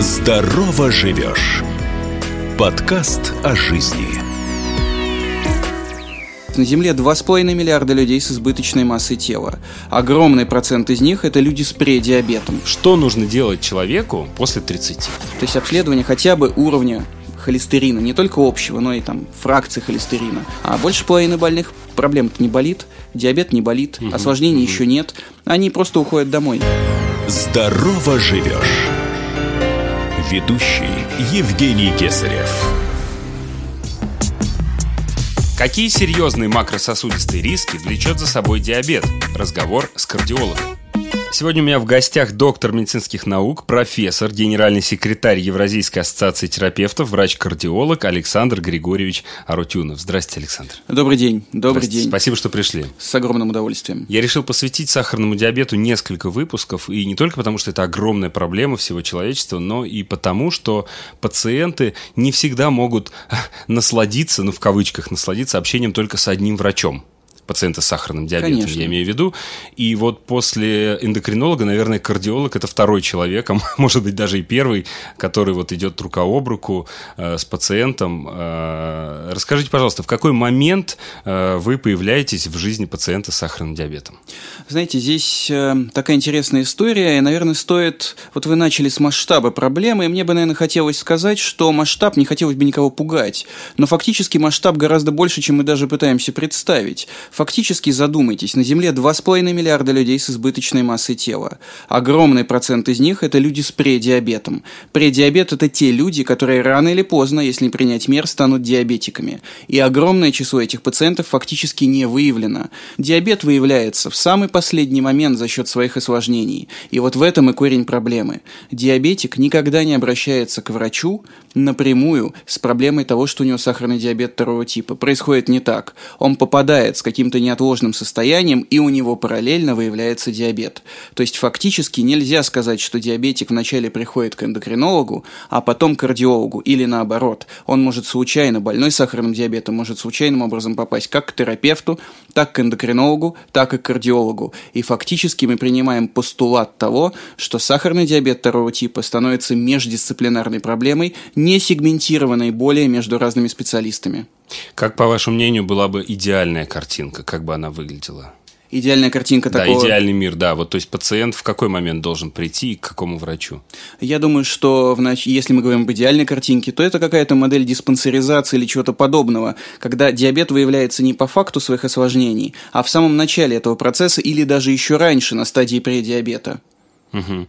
Здорово живешь. Подкаст о жизни. На Земле 2,5 миллиарда людей с избыточной массой тела. Огромный процент из них – это люди с предиабетом. Что нужно делать человеку после 30? То есть обследование хотя бы уровня холестерина, не только общего, но и там фракции холестерина. А больше половины больных проблем не болит, диабет не болит, угу, осложнений угу. еще нет, они просто уходят домой. Здорово живешь. Ведущий Евгений Кесарев. Какие серьезные макрососудистые риски влечет за собой диабет? Разговор с кардиологом. Сегодня у меня в гостях доктор медицинских наук, профессор, генеральный секретарь Евразийской ассоциации терапевтов, врач-кардиолог Александр Григорьевич Арутюнов. Здравствуйте, Александр. Добрый день. Добрый день. Спасибо, что пришли. С огромным удовольствием. Я решил посвятить сахарному диабету несколько выпусков, и не только потому, что это огромная проблема всего человечества, но и потому, что пациенты не всегда могут насладиться, ну в кавычках насладиться общением только с одним врачом пациента с сахарным диабетом, Конечно. я имею в виду. И вот после эндокринолога, наверное, кардиолог – это второй человек, а может быть даже и первый, который вот идет рука об руку э, с пациентом. Э, расскажите, пожалуйста, в какой момент э, вы появляетесь в жизни пациента с сахарным диабетом? Знаете, здесь э, такая интересная история, и, наверное, стоит... Вот вы начали с масштаба проблемы, и мне бы, наверное, хотелось сказать, что масштаб, не хотелось бы никого пугать, но фактически масштаб гораздо больше, чем мы даже пытаемся представить. Фактически задумайтесь, на Земле 2,5 миллиарда людей с избыточной массой тела. Огромный процент из них – это люди с предиабетом. Предиабет – это те люди, которые рано или поздно, если не принять мер, станут диабетиками. И огромное число этих пациентов фактически не выявлено. Диабет выявляется в самый последний момент за счет своих осложнений. И вот в этом и корень проблемы. Диабетик никогда не обращается к врачу напрямую с проблемой того, что у него сахарный диабет второго типа. Происходит не так. Он попадает с каким-то каким-то неотложным состоянием, и у него параллельно выявляется диабет. То есть фактически нельзя сказать, что диабетик вначале приходит к эндокринологу, а потом к кардиологу, или наоборот. Он может случайно, больной сахарным диабетом, может случайным образом попасть как к терапевту, так к эндокринологу, так и к кардиологу. И фактически мы принимаем постулат того, что сахарный диабет второго типа становится междисциплинарной проблемой, не сегментированной более между разными специалистами. Как, по вашему мнению, была бы идеальная картинка? Как бы она выглядела? Идеальная картинка да, такого... Да, идеальный мир, да. Вот, то есть пациент в какой момент должен прийти и к какому врачу? Я думаю, что в нач... если мы говорим об идеальной картинке, то это какая-то модель диспансеризации или чего-то подобного, когда диабет выявляется не по факту своих осложнений, а в самом начале этого процесса или даже еще раньше, на стадии предиабета. Угу.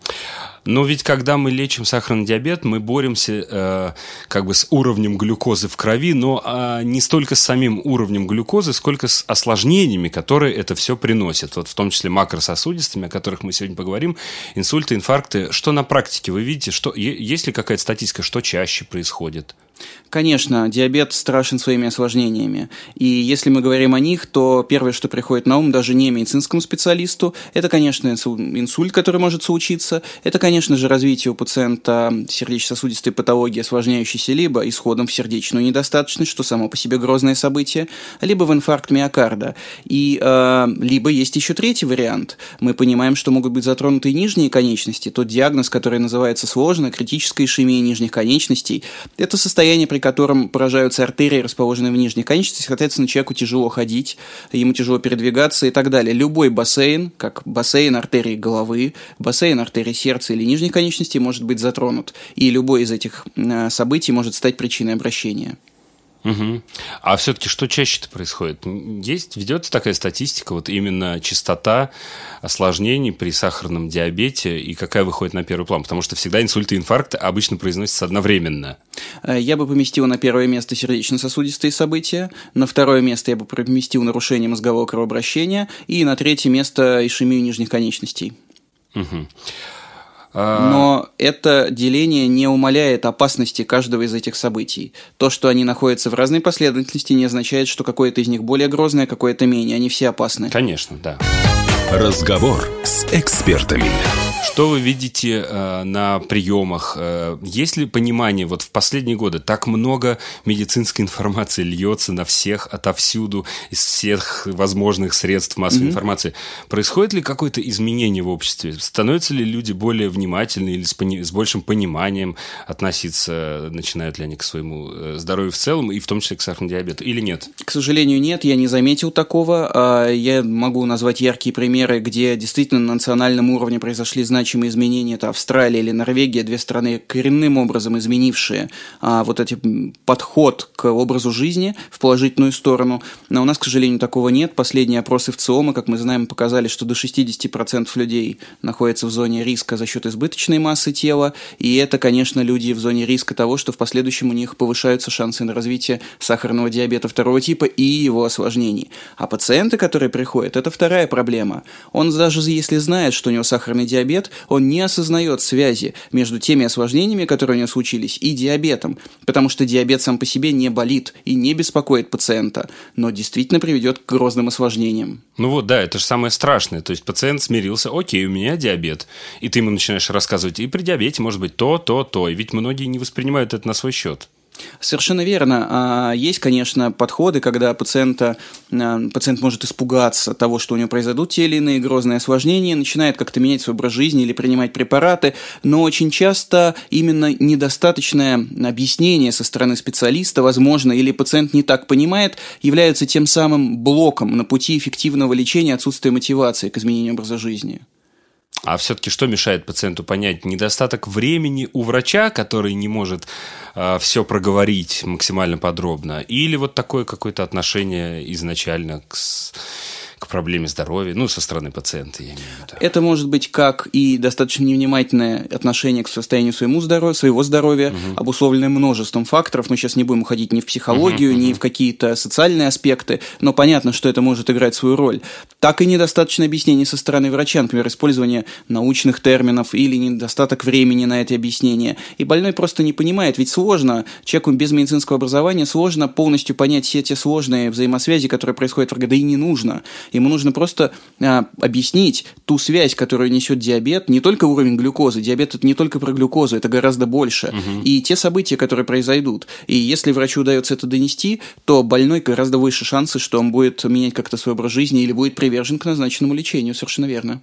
Но ведь когда мы лечим сахарный диабет, мы боремся э, как бы с уровнем глюкозы в крови, но э, не столько с самим уровнем глюкозы, сколько с осложнениями, которые это все приносит. Вот в том числе макрососудистыми, о которых мы сегодня поговорим, инсульты, инфаркты. Что на практике вы видите? Что, есть ли какая-то статистика, что чаще происходит? Конечно, диабет страшен своими осложнениями. И если мы говорим о них, то первое, что приходит на ум даже не медицинскому специалисту, это, конечно, инсульт, который может случиться, это, конечно же, развитие у пациента сердечно-сосудистой патологии, осложняющейся либо исходом в сердечную недостаточность, что само по себе грозное событие, либо в инфаркт миокарда. И э, либо есть еще третий вариант. Мы понимаем, что могут быть затронуты и нижние конечности. Тот диагноз, который называется сложно, критическая ишемия нижних конечностей, это состояние, при котором поражаются артерии, расположенные в нижних конечностях, соответственно, человеку тяжело ходить, ему тяжело передвигаться и так далее. Любой бассейн, как бассейн артерии головы, бассейн артерии сердца или нижних конечностей может быть затронут, и любой из этих э, событий может стать причиной обращения. Угу. А все-таки что чаще-то происходит? Есть, ведется такая статистика, вот именно частота осложнений при сахарном диабете и какая выходит на первый план? Потому что всегда инсульты и инфаркты обычно произносятся одновременно. Э, я бы поместил на первое место сердечно-сосудистые события, на второе место я бы поместил нарушение мозгового кровообращения и на третье место ишемию нижних конечностей. Угу. Но это деление не умаляет опасности каждого из этих событий. То, что они находятся в разной последовательности, не означает, что какое-то из них более грозное, какое-то менее. Они все опасны. Конечно, да. Разговор с экспертами. Что вы видите э, на приемах? Э, есть ли понимание, вот в последние годы так много медицинской информации льется на всех, отовсюду, из всех возможных средств массовой mm-hmm. информации. Происходит ли какое-то изменение в обществе? Становятся ли люди более внимательны или с, пони- с большим пониманием относиться, начинают ли они к своему э, здоровью в целом, и в том числе к сахарному диабету, или нет? К сожалению, нет, я не заметил такого. А, я могу назвать яркие примеры, где действительно на национальном уровне произошли значимые изменения, это Австралия или Норвегия, две страны коренным образом изменившие а, вот этот подход к образу жизни в положительную сторону. Но у нас, к сожалению, такого нет. Последние опросы в ЦИОМа, как мы знаем, показали, что до 60% людей находятся в зоне риска за счет избыточной массы тела, и это, конечно, люди в зоне риска того, что в последующем у них повышаются шансы на развитие сахарного диабета второго типа и его осложнений. А пациенты, которые приходят, это вторая проблема. Он даже если знает, что у него сахарный диабет, он не осознает связи между теми осложнениями, которые у него случились, и диабетом, потому что диабет сам по себе не болит и не беспокоит пациента, но действительно приведет к грозным осложнениям. Ну вот, да, это же самое страшное. То есть пациент смирился, окей, у меня диабет. И ты ему начинаешь рассказывать, и при диабете может быть то, то, то. И ведь многие не воспринимают это на свой счет. Совершенно верно. А, есть, конечно, подходы, когда пациента, а, пациент может испугаться того, что у него произойдут те или иные грозные осложнения, начинает как-то менять свой образ жизни или принимать препараты, но очень часто именно недостаточное объяснение со стороны специалиста, возможно, или пациент не так понимает, является тем самым блоком на пути эффективного лечения отсутствия мотивации к изменению образа жизни. А все-таки что мешает пациенту понять? Недостаток времени у врача, который не может э, все проговорить максимально подробно, или вот такое какое-то отношение изначально к к проблеме здоровья, ну, со стороны пациента, я имею в виду. Это может быть как и достаточно невнимательное отношение к состоянию своему здоровью, своего здоровья, угу. обусловленное множеством факторов. Мы сейчас не будем уходить ни в психологию, угу, ни угу. в какие-то социальные аспекты, но понятно, что это может играть свою роль. Так и недостаточное объяснение со стороны врача, например, использование научных терминов или недостаток времени на эти объяснения. И больной просто не понимает, ведь сложно, человеку без медицинского образования сложно полностью понять все те сложные взаимосвязи, которые происходят в РГД, и не нужно. Ему нужно просто а, объяснить ту связь, которую несет диабет, не только уровень глюкозы. Диабет это не только про глюкозу, это гораздо больше. Угу. И те события, которые произойдут. И если врачу удается это донести, то больной гораздо выше шансы, что он будет менять как-то свой образ жизни или будет привержен к назначенному лечению. Совершенно верно.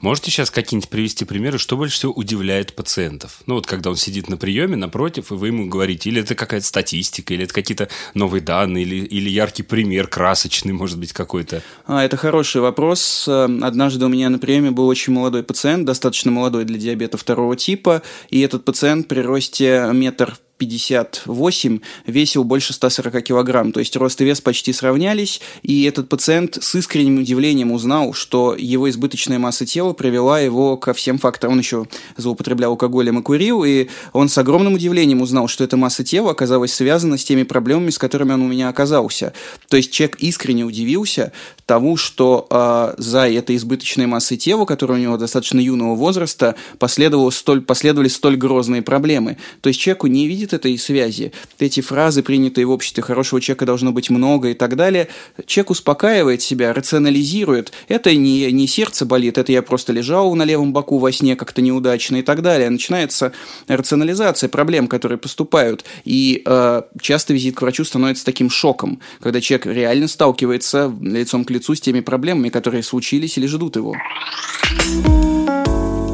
Можете сейчас какие-нибудь привести примеры, что больше всего удивляет пациентов? Ну, вот когда он сидит на приеме напротив, и вы ему говорите, или это какая-то статистика, или это какие-то новые данные, или, или яркий пример, красочный, может быть, какой-то? А, это хороший вопрос. Однажды у меня на приеме был очень молодой пациент, достаточно молодой для диабета второго типа, и этот пациент при росте метр 58 весил больше 140 килограмм, то есть рост и вес почти сравнялись, и этот пациент с искренним удивлением узнал, что его избыточная масса тела привела его ко всем факторам. Он еще злоупотреблял алкоголем и курил, и он с огромным удивлением узнал, что эта масса тела оказалась связана с теми проблемами, с которыми он у меня оказался. То есть человек искренне удивился тому, что э, за этой избыточной массой тела, которая у него достаточно юного возраста, последовало столь, последовали столь грозные проблемы. То есть человеку не видит этой связи. Эти фразы, принятые в обществе, хорошего человека должно быть много и так далее. Человек успокаивает себя, рационализирует. Это не, не сердце болит, это я просто лежал на левом боку во сне как-то неудачно и так далее. Начинается рационализация проблем, которые поступают. И э, часто визит к врачу становится таким шоком, когда человек реально сталкивается лицом к лицу с теми проблемами, которые случились или ждут его.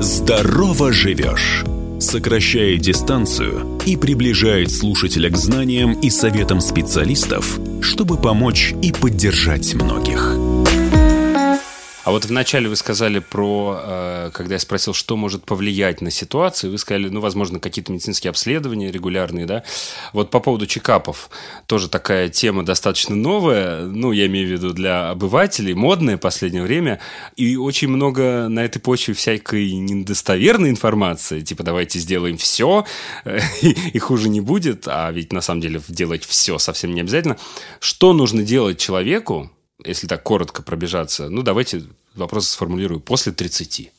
Здорово живешь сокращает дистанцию и приближает слушателя к знаниям и советам специалистов, чтобы помочь и поддержать многих. А вот вначале вы сказали про, э, когда я спросил, что может повлиять на ситуацию, вы сказали, ну, возможно, какие-то медицинские обследования регулярные, да. Вот по поводу чекапов, тоже такая тема достаточно новая, ну, я имею в виду для обывателей, модная в последнее время, и очень много на этой почве всякой недостоверной информации, типа давайте сделаем все, и хуже не будет, а ведь на самом деле делать все совсем не обязательно. Что нужно делать человеку, если так коротко пробежаться, ну, давайте вопрос сформулирую, после 30.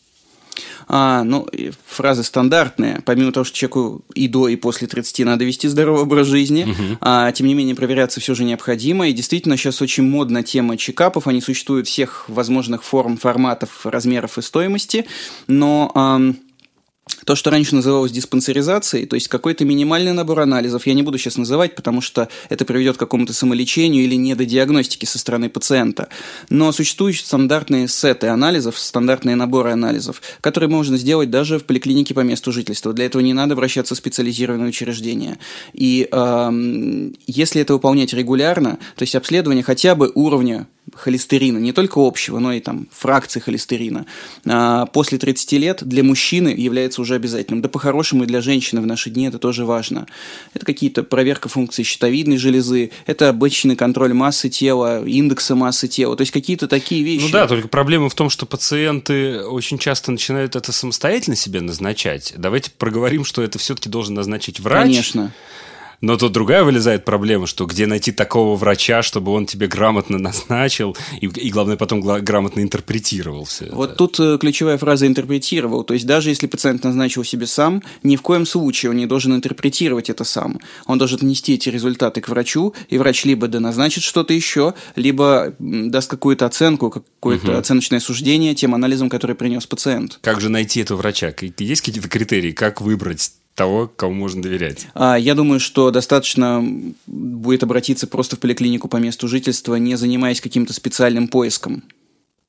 А, ну, фраза стандартная. Помимо того, что человеку и до, и после 30 надо вести здоровый образ жизни, угу. а, тем не менее проверяться все же необходимо. И действительно сейчас очень модна тема чекапов. Они существуют всех возможных форм, форматов, размеров и стоимости. Но... А, то, что раньше называлось диспансеризацией, то есть какой-то минимальный набор анализов, я не буду сейчас называть, потому что это приведет к какому-то самолечению или недодиагностике со стороны пациента. Но существуют стандартные сеты анализов, стандартные наборы анализов, которые можно сделать даже в поликлинике по месту жительства. Для этого не надо обращаться в специализированное учреждение. И э, если это выполнять регулярно, то есть обследование хотя бы уровня холестерина, не только общего, но и там фракции холестерина, а, после 30 лет для мужчины является уже обязательным. Да по-хорошему и для женщины в наши дни это тоже важно. Это какие-то проверка функций щитовидной железы, это обычный контроль массы тела, индекса массы тела, то есть какие-то такие вещи. Ну да, только проблема в том, что пациенты очень часто начинают это самостоятельно себе назначать. Давайте проговорим, что это все-таки должен назначить врач. Конечно. Но тут другая вылезает проблема, что где найти такого врача, чтобы он тебе грамотно назначил и, и главное, потом грамотно интерпретировал все Вот это. тут э, ключевая фраза «интерпретировал». То есть даже если пациент назначил себе сам, ни в коем случае он не должен интерпретировать это сам. Он должен нести эти результаты к врачу, и врач либо доназначит что-то еще, либо даст какую-то оценку, какое-то угу. оценочное суждение тем анализом, который принес пациент. Как же найти этого врача? Есть какие-то критерии, как выбрать того, кому можно доверять? А, я думаю, что достаточно будет обратиться просто в поликлинику по месту жительства, не занимаясь каким-то специальным поиском.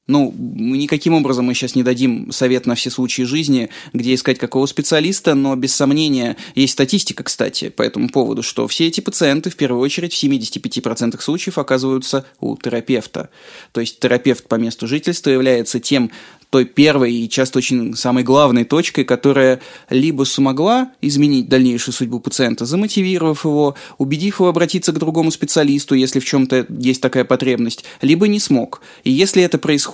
Ну, никаким образом мы сейчас не дадим совет на все случаи жизни, где искать какого специалиста, но без сомнения есть статистика, кстати, по этому поводу, что все эти пациенты в первую очередь в 75% случаев оказываются у терапевта. То есть терапевт по месту жительства является тем той первой и часто очень самой главной точкой, которая либо смогла изменить дальнейшую судьбу пациента, замотивировав его, убедив его обратиться к другому специалисту, если в чем-то есть такая потребность, либо не смог. И если это происходит,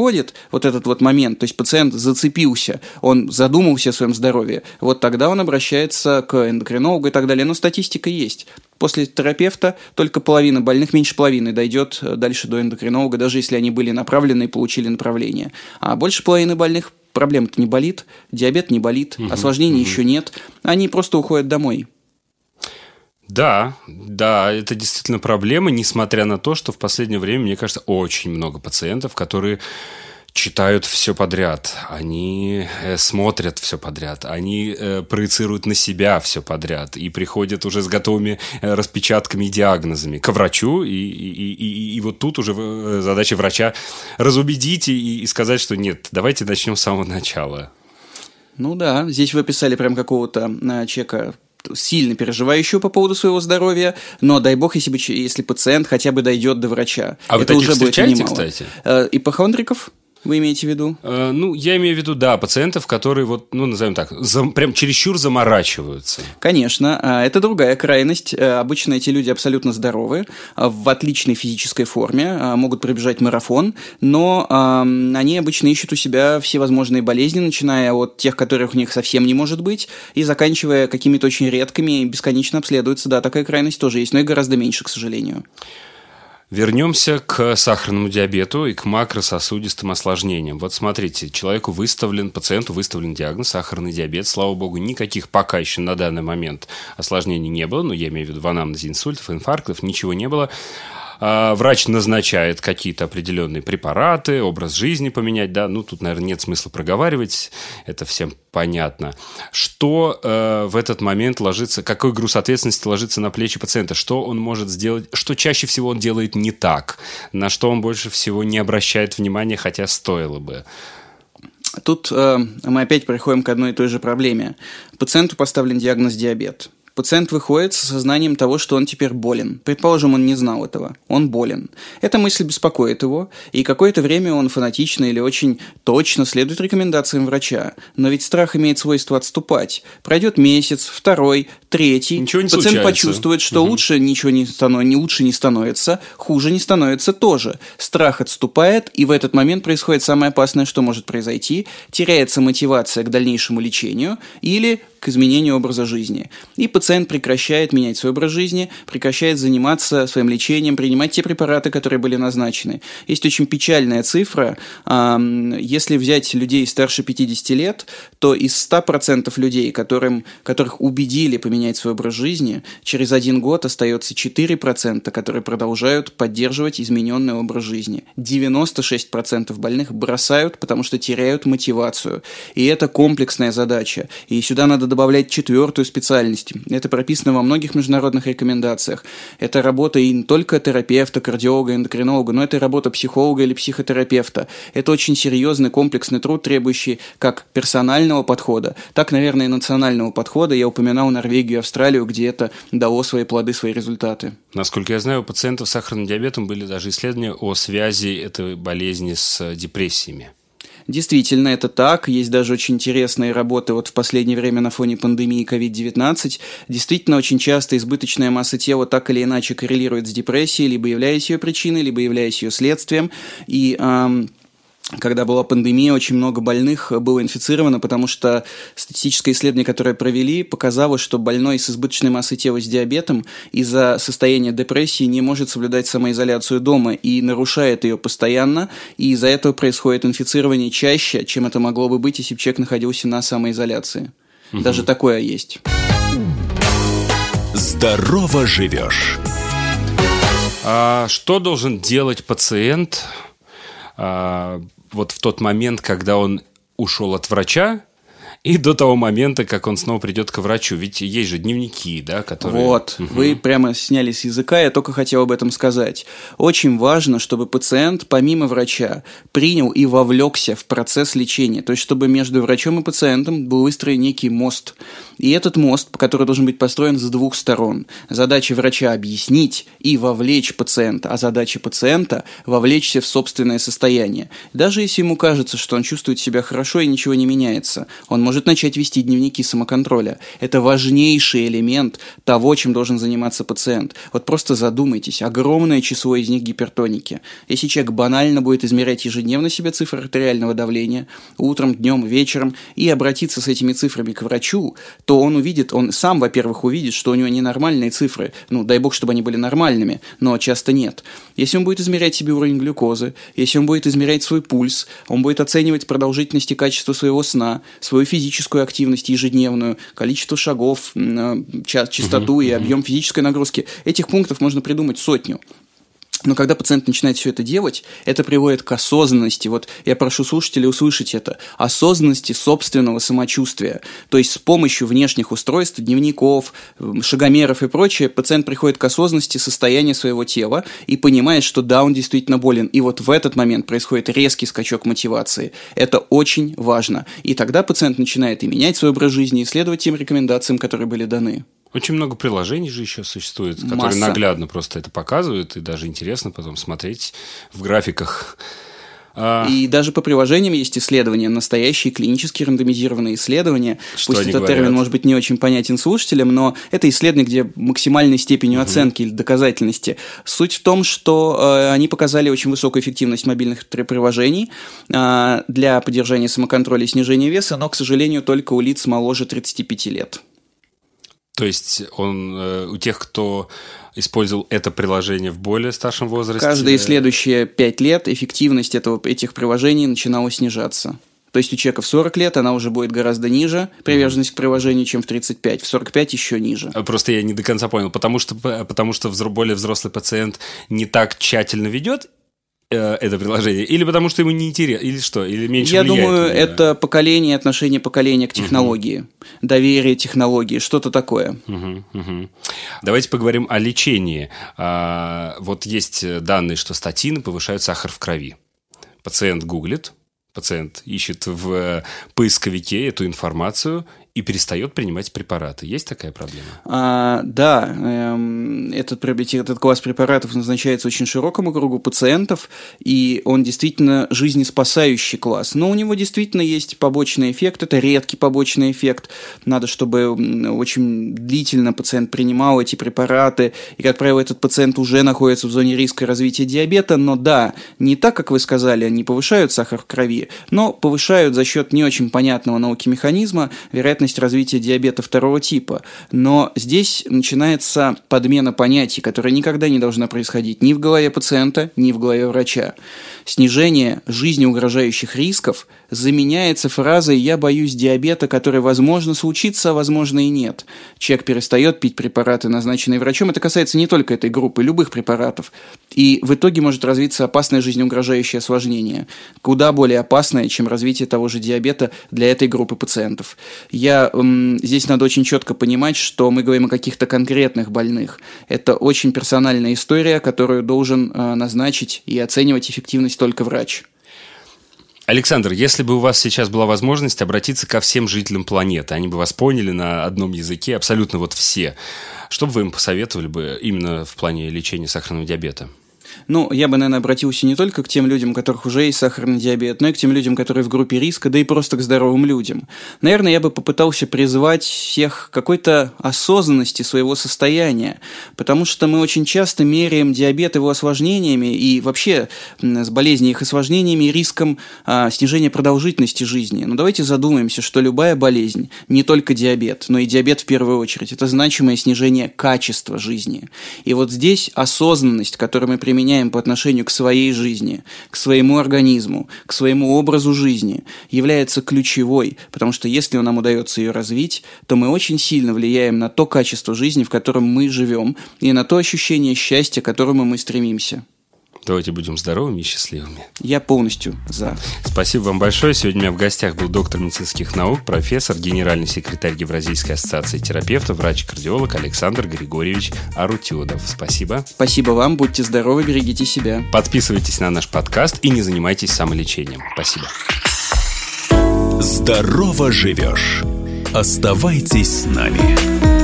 вот этот вот момент, то есть пациент зацепился, он задумался о своем здоровье, вот тогда он обращается к эндокринологу и так далее. Но статистика есть. После терапевта только половина больных, меньше половины, дойдет э, дальше до эндокринолога, даже если они были направлены и получили направление. А больше половины больных проблем-то не болит, диабет не болит, угу, осложнений угу. еще нет. Они просто уходят домой. Да, да, это действительно проблема, несмотря на то, что в последнее время, мне кажется, очень много пациентов, которые читают все подряд, они э, смотрят все подряд, они э, проецируют на себя все подряд и приходят уже с готовыми э, распечатками и диагнозами к врачу, и, и, и, и вот тут уже э, задача врача разубедить и, и сказать, что нет, давайте начнем с самого начала. Ну да, здесь вы описали прям какого-то э, человека сильно переживающего по поводу своего здоровья, но дай бог, если, бы, если пациент хотя бы дойдет до врача. А это вы уже будет немало. кстати? Э, ипохондриков? Вы имеете в виду? Э, ну, я имею в виду, да, пациентов, которые вот, ну, назовем так, зам, прям чересчур заморачиваются. Конечно, а, это другая крайность. Э, обычно эти люди абсолютно здоровы, а, в отличной физической форме, а, могут пробежать марафон, но э, они обычно ищут у себя всевозможные болезни, начиная от тех, которых у них совсем не может быть, и заканчивая какими-то очень редкими, бесконечно обследуются. Да, такая крайность тоже есть, но и гораздо меньше, к сожалению. Вернемся к сахарному диабету и к макрососудистым осложнениям. Вот смотрите, человеку выставлен, пациенту выставлен диагноз сахарный диабет. Слава богу, никаких пока еще на данный момент осложнений не было. Ну, я имею в виду в анамнезе инсультов, инфарктов, ничего не было. А, врач назначает какие-то определенные препараты, образ жизни поменять, да, ну, тут, наверное, нет смысла проговаривать, это всем понятно. Что э, в этот момент ложится, какой груз ответственности ложится на плечи пациента, что он может сделать, что чаще всего он делает не так, на что он больше всего не обращает внимания, хотя стоило бы. Тут э, мы опять приходим к одной и той же проблеме. Пациенту поставлен диагноз диабет. Пациент выходит с сознанием того, что он теперь болен. Предположим, он не знал этого. Он болен. Эта мысль беспокоит его, и какое-то время он фанатично или очень точно следует рекомендациям врача. Но ведь страх имеет свойство отступать. Пройдет месяц, второй, третий. Ничего не Пациент случается. почувствует, что угу. лучше ничего не, станов... не лучше не становится, хуже не становится тоже. Страх отступает, и в этот момент происходит самое опасное, что может произойти. Теряется мотивация к дальнейшему лечению или к изменению образа жизни. И пациент прекращает менять свой образ жизни, прекращает заниматься своим лечением, принимать те препараты, которые были назначены. Есть очень печальная цифра. Если взять людей старше 50 лет, то из 100% людей, которым, которых убедили поменять свой образ жизни, через один год остается 4%, которые продолжают поддерживать измененный образ жизни. 96% больных бросают, потому что теряют мотивацию. И это комплексная задача. И сюда надо добавлять четвертую специальность. Это прописано во многих международных рекомендациях. Это работа и не только терапевта, кардиолога, эндокринолога, но это работа психолога или психотерапевта. Это очень серьезный комплексный труд, требующий как персонального подхода, так, наверное, и национального подхода. Я упоминал Норвегию и Австралию, где это дало свои плоды, свои результаты. Насколько я знаю, у пациентов с сахарным диабетом были даже исследования о связи этой болезни с депрессиями. Действительно, это так. Есть даже очень интересные работы вот в последнее время на фоне пандемии COVID-19. Действительно, очень часто избыточная масса тела так или иначе коррелирует с депрессией, либо являясь ее причиной, либо являясь ее следствием. И эм, когда была пандемия, очень много больных было инфицировано, потому что статистическое исследование, которое провели, показало, что больной с избыточной массой тела с диабетом из-за состояния депрессии не может соблюдать самоизоляцию дома и нарушает ее постоянно, и из-за этого происходит инфицирование чаще, чем это могло бы быть, если бы человек находился на самоизоляции. Угу. Даже такое есть. Здорово живешь. А что должен делать пациент? Вот в тот момент, когда он ушел от врача, и до того момента, как он снова придет к врачу. Ведь есть же дневники, да, которые... Вот, угу. вы прямо сняли с языка, я только хотел об этом сказать. Очень важно, чтобы пациент, помимо врача, принял и вовлекся в процесс лечения. То есть, чтобы между врачом и пациентом был выстроен некий мост. И этот мост, который должен быть построен с двух сторон. Задача врача – объяснить и вовлечь пациента, а задача пациента – вовлечься в собственное состояние. Даже если ему кажется, что он чувствует себя хорошо и ничего не меняется, он может начать вести дневники самоконтроля. Это важнейший элемент того, чем должен заниматься пациент. Вот просто задумайтесь, огромное число из них гипертоники. Если человек банально будет измерять ежедневно себе цифры артериального давления, утром, днем, вечером, и обратиться с этими цифрами к врачу, то он увидит, он сам, во-первых, увидит, что у него ненормальные цифры. Ну, дай бог, чтобы они были нормальными, но часто нет. Если он будет измерять себе уровень глюкозы, если он будет измерять свой пульс, он будет оценивать продолжительность и качество своего сна, свою физическую активность ежедневную, количество шагов, э, частоту угу, и объем физической нагрузки. Этих пунктов можно придумать сотню. Но когда пациент начинает все это делать, это приводит к осознанности. Вот я прошу слушателей услышать это. Осознанности собственного самочувствия. То есть с помощью внешних устройств, дневников, шагомеров и прочее, пациент приходит к осознанности состояния своего тела и понимает, что да, он действительно болен. И вот в этот момент происходит резкий скачок мотивации. Это очень важно. И тогда пациент начинает и менять свой образ жизни, и следовать тем рекомендациям, которые были даны. Очень много приложений же еще существует, которые Масса. наглядно просто это показывают, и даже интересно потом смотреть в графиках. А. И даже по приложениям есть исследования, настоящие клинические рандомизированные исследования. Что Пусть этот говорят? термин может быть не очень понятен слушателям, но это исследование, где максимальной степенью угу. оценки или доказательности. Суть в том, что э, они показали очень высокую эффективность мобильных приложений э, для поддержания самоконтроля и снижения веса, но, к сожалению, только у лиц моложе 35 лет. То есть он э, у тех, кто использовал это приложение в более старшем возрасте. Каждые следующие пять лет эффективность этого, этих приложений начинала снижаться. То есть у человека в 40 лет она уже будет гораздо ниже, приверженность к приложению, чем в 35. В 45 еще ниже. А просто я не до конца понял. Потому что, потому что более взрослый пациент не так тщательно ведет Э, это приложение? Или потому что ему не интересно? Или что? Или меньше Я думаю, это поколение, отношение поколения к технологии. Угу. Доверие технологии, что-то такое. Угу, угу. Давайте поговорим о лечении. А, вот есть данные, что статины повышают сахар в крови. Пациент гуглит, пациент ищет в поисковике эту информацию и перестает принимать препараты. Есть такая проблема? А, да, эм, этот, этот класс препаратов назначается очень широкому кругу пациентов, и он действительно жизнеспасающий класс. Но у него действительно есть побочный эффект, это редкий побочный эффект. Надо, чтобы очень длительно пациент принимал эти препараты, и, как правило, этот пациент уже находится в зоне риска развития диабета, но да, не так, как вы сказали, они повышают сахар в крови, но повышают за счет не очень понятного науки механизма, вероятно, вероятность развития диабета второго типа. Но здесь начинается подмена понятий, которая никогда не должна происходить ни в голове пациента, ни в голове врача. Снижение жизни угрожающих рисков заменяется фразой «я боюсь диабета», который, возможно, случится, а возможно и нет. Человек перестает пить препараты, назначенные врачом. Это касается не только этой группы, любых препаратов. И в итоге может развиться опасное жизнеугрожающее осложнение, куда более опасное, чем развитие того же диабета для этой группы пациентов. Я, здесь надо очень четко понимать, что мы говорим о каких-то конкретных больных. Это очень персональная история, которую должен э, назначить и оценивать эффективность только врач. Александр, если бы у вас сейчас была возможность обратиться ко всем жителям планеты, они бы вас поняли на одном языке, абсолютно вот все, что бы вы им посоветовали бы именно в плане лечения сахарного диабета? Ну, я бы, наверное, обратился не только к тем людям, у которых уже есть сахарный диабет, но и к тем людям, которые в группе риска, да и просто к здоровым людям. Наверное, я бы попытался призвать всех какой-то осознанности своего состояния, потому что мы очень часто меряем диабет его осложнениями и вообще с болезнью их осложнениями и риском а, снижения продолжительности жизни. Но давайте задумаемся, что любая болезнь, не только диабет, но и диабет в первую очередь, это значимое снижение качества жизни. И вот здесь осознанность, которую мы применяем применяем по отношению к своей жизни, к своему организму, к своему образу жизни, является ключевой, потому что если нам удается ее развить, то мы очень сильно влияем на то качество жизни, в котором мы живем, и на то ощущение счастья, к которому мы стремимся. Давайте будем здоровыми и счастливыми. Я полностью за. Спасибо вам большое. Сегодня у меня в гостях был доктор медицинских наук, профессор, генеральный секретарь Евразийской ассоциации терапевтов, врач-кардиолог Александр Григорьевич Арутюдов. Спасибо. Спасибо вам. Будьте здоровы, берегите себя. Подписывайтесь на наш подкаст и не занимайтесь самолечением. Спасибо. Здорово живешь. Оставайтесь с нами.